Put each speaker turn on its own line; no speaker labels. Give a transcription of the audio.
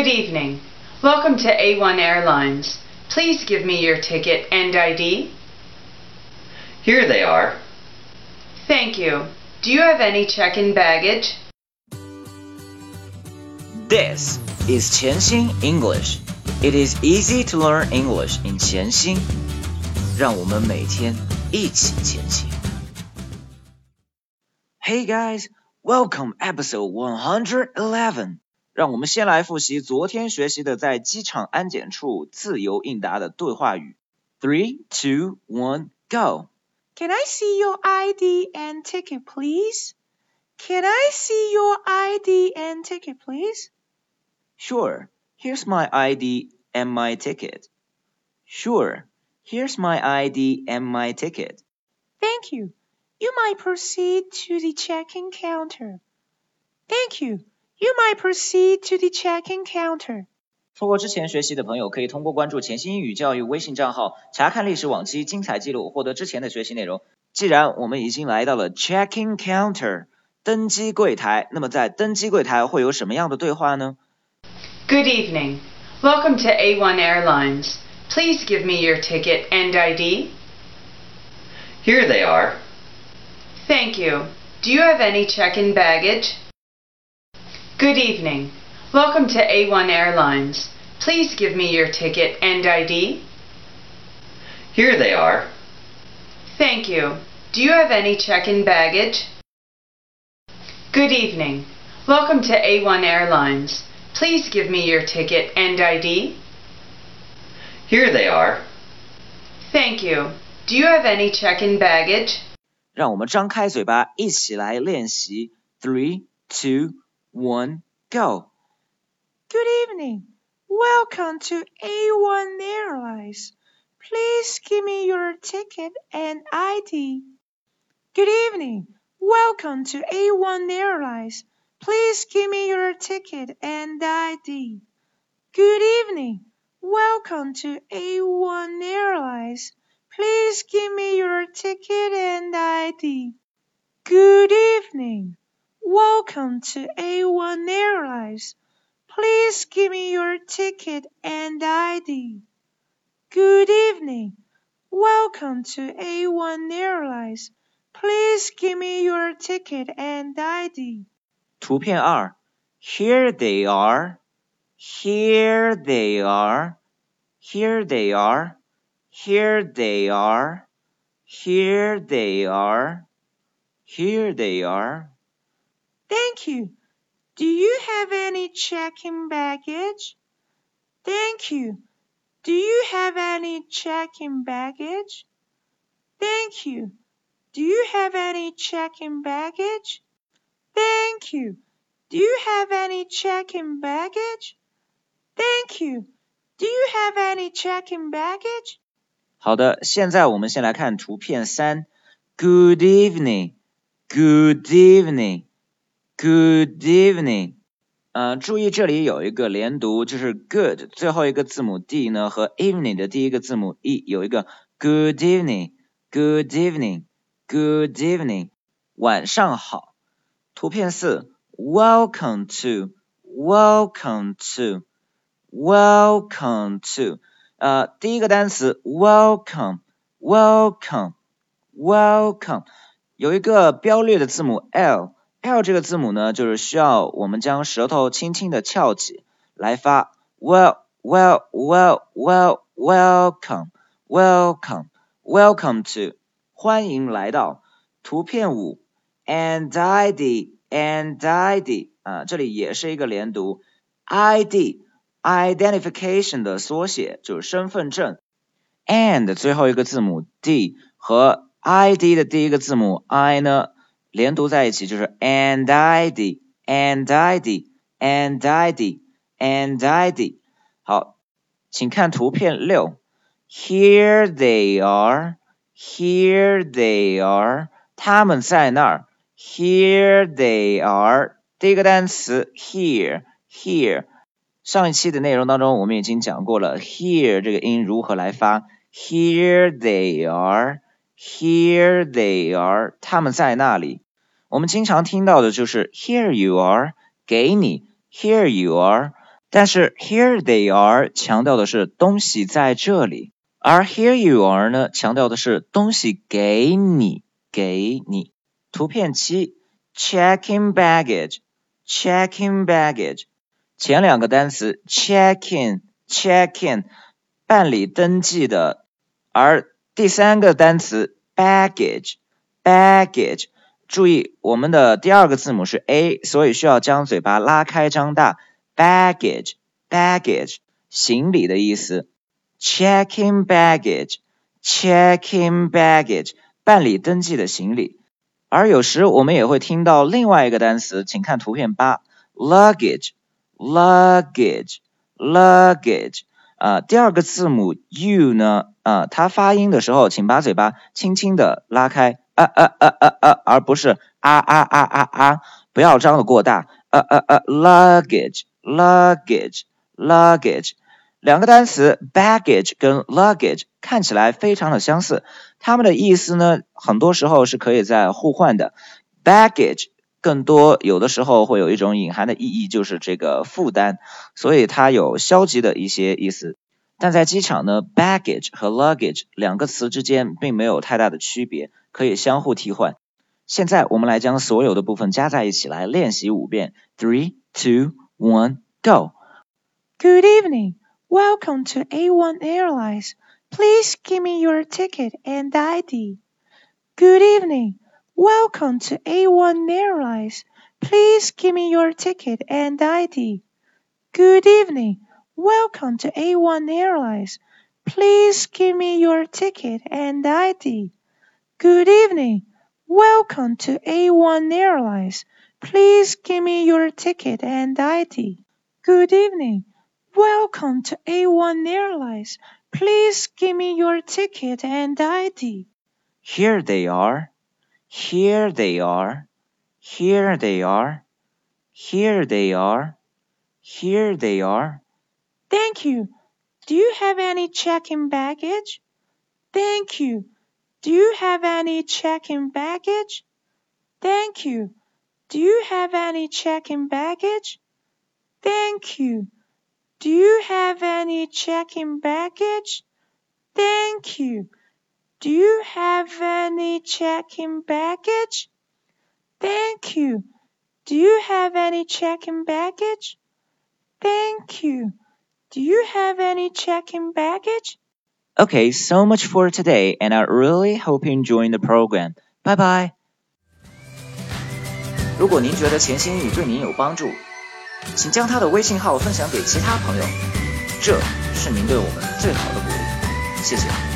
Good evening. Welcome to A1 Airlines. Please give me your ticket and ID.
Here they are.
Thank you. Do you have any check-in baggage?
This is 潜心 English. It is easy to learn English in 潜心。让我们每天一起前行。Hey guys, welcome episode 111. 让我们先来复习昨天学习的在机场安检处自由应答的对话语。Three, two, one, go.
Can I see your ID and ticket, please? Can I see your ID and ticket, please?
Sure. Here's my ID and my ticket. Sure. Here's my ID and my ticket.
Thank you. You might proceed to the check-in counter. Thank you. You might proceed to the check-in counter.
错过之前学习的朋友，可以通过关注潜心英语教育微信账号，查看历史往期精彩记录，获得之前的学习内容。既然我们已经来到了 check-in counter 登机柜台，那么在登机柜台会有什么样的对话呢？
Good evening. Welcome to A1 Airlines. Please give me your ticket and ID.
Here they are.
Thank you. Do you have any check-in baggage? Good evening. Welcome to A1 Airlines. Please give me your ticket and ID.
Here they are.
Thank you. Do you have any check-in baggage? Good evening. Welcome to A1 Airlines. Please give me your ticket and ID.
Here they are.
Thank you. Do you have any check-in baggage?
让我们张开嘴巴，一起来练习。Three, two, one, go.
Good evening. Welcome to A1 Airlines. Please give me your ticket and ID. Good evening. Welcome to A1 Airlines. Please give me your ticket and ID. Good evening. Welcome to A1 Airlines. Please give me your ticket and ID. Good evening. Welcome to A1 Airlines. Please give me your ticket and ID. Good evening. Welcome to A1 Airlines. Please give me your ticket and ID.
图片二，Here they are. Here they are. Here they are. Here they are. Here they are. Here they are.
Thank you. Do you have any check-in baggage? Thank you. Do you have any check-in baggage? Thank you. Do you have any check-in baggage? Thank you. Do you have any check-in baggage? Thank you. Do you have any check-in baggage?
好的，现在我们先来看图片三。Good evening. Good evening. Good evening，呃，注意这里有一个连读，就是 good 最后一个字母 d 呢和 evening 的第一个字母 e 有一个 good evening，good evening，good evening，晚上好。图片四，welcome to，welcome to，welcome to，呃，第一个单词 welcome，welcome，welcome，有一个标略的字母 l。 L 这个字母呢，就是需要我们将舌头轻轻的翘起来发。Well, well, well, well, welcome, welcome, welcome to，欢迎来到。图片五，and ID, and ID，啊，这里也是一个连读。ID, identification 的缩写就是身份证。and 最后一个字母 D 和 ID 的第一个字母 I 呢？连读在一起就是 and ID and ID and ID and ID。好，请看图片六，Here they are, here they are，他们在那儿，Here they are。第一个单词 here here，上一期的内容当中我们已经讲过了，here 这个音如何来发，Here they are。Here they are，他们在那里。我们经常听到的就是 Here you are，给你。Here you are，但是 here they are 强调的是东西在这里，而 here you are 呢强调的是东西给你，给你。图片七，checking baggage，checking baggage，前两个单词 Checking，Checking，办理登记的，而第三个单词 baggage，baggage，注意我们的第二个字母是 a，所以需要将嘴巴拉开张大，baggage，baggage，行李的意思，checking baggage，checking baggage，办理登记的行李。而有时我们也会听到另外一个单词，请看图片八，luggage，luggage，luggage，啊，第二个字母 u 呢，啊，它发音的时候，请把嘴巴轻轻的拉开，啊啊啊啊啊，而不是啊啊啊啊啊，不要张的过大，啊啊啊，luggage，luggage，luggage。两个单词 baggage 跟 luggage 看起来非常的相似，它们的意思呢，很多时候是可以在互换的。baggage 更多有的时候会有一种隐含的意义，就是这个负担，所以它有消极的一些意思。但在机场呢，baggage 和 luggage 两个词之间并没有太大的区别，可以相互替换。现在我们来将所有的部分加在一起来练习五遍。Three, two, one, go.
Good evening. Welcome to A1 Airlines. Please give me your ticket and ID. Good evening. Welcome to A1 Airlines. Please give me your ticket and ID. Good evening. Welcome to A1 Airlines. Please give me your ticket and ID. Good evening. Welcome to A1 Airlines. Please give me your ticket and ID. Good evening. Welcome to A1 Airlines. Please give me your ticket and ID.
Here they are. Here they are. Here they are. Here they are. Here they are.
Thank you. Do you have any check-in baggage? Thank you. Do you have any check-in baggage? Thank you. Do you have any check-in baggage? Thank you. Do you have any check-in baggage? Thank you. Do you have any check-in baggage? Thank you. Do you have any check-in baggage? Thank you. Do you have any check-in baggage?
Okay, so much for today, and I really hope you enjoyed the program. Bye bye. 如果您觉得潜心英语对您有帮助，请将他的微信号分享给其他朋友，这是您对我们最好的鼓励。谢谢。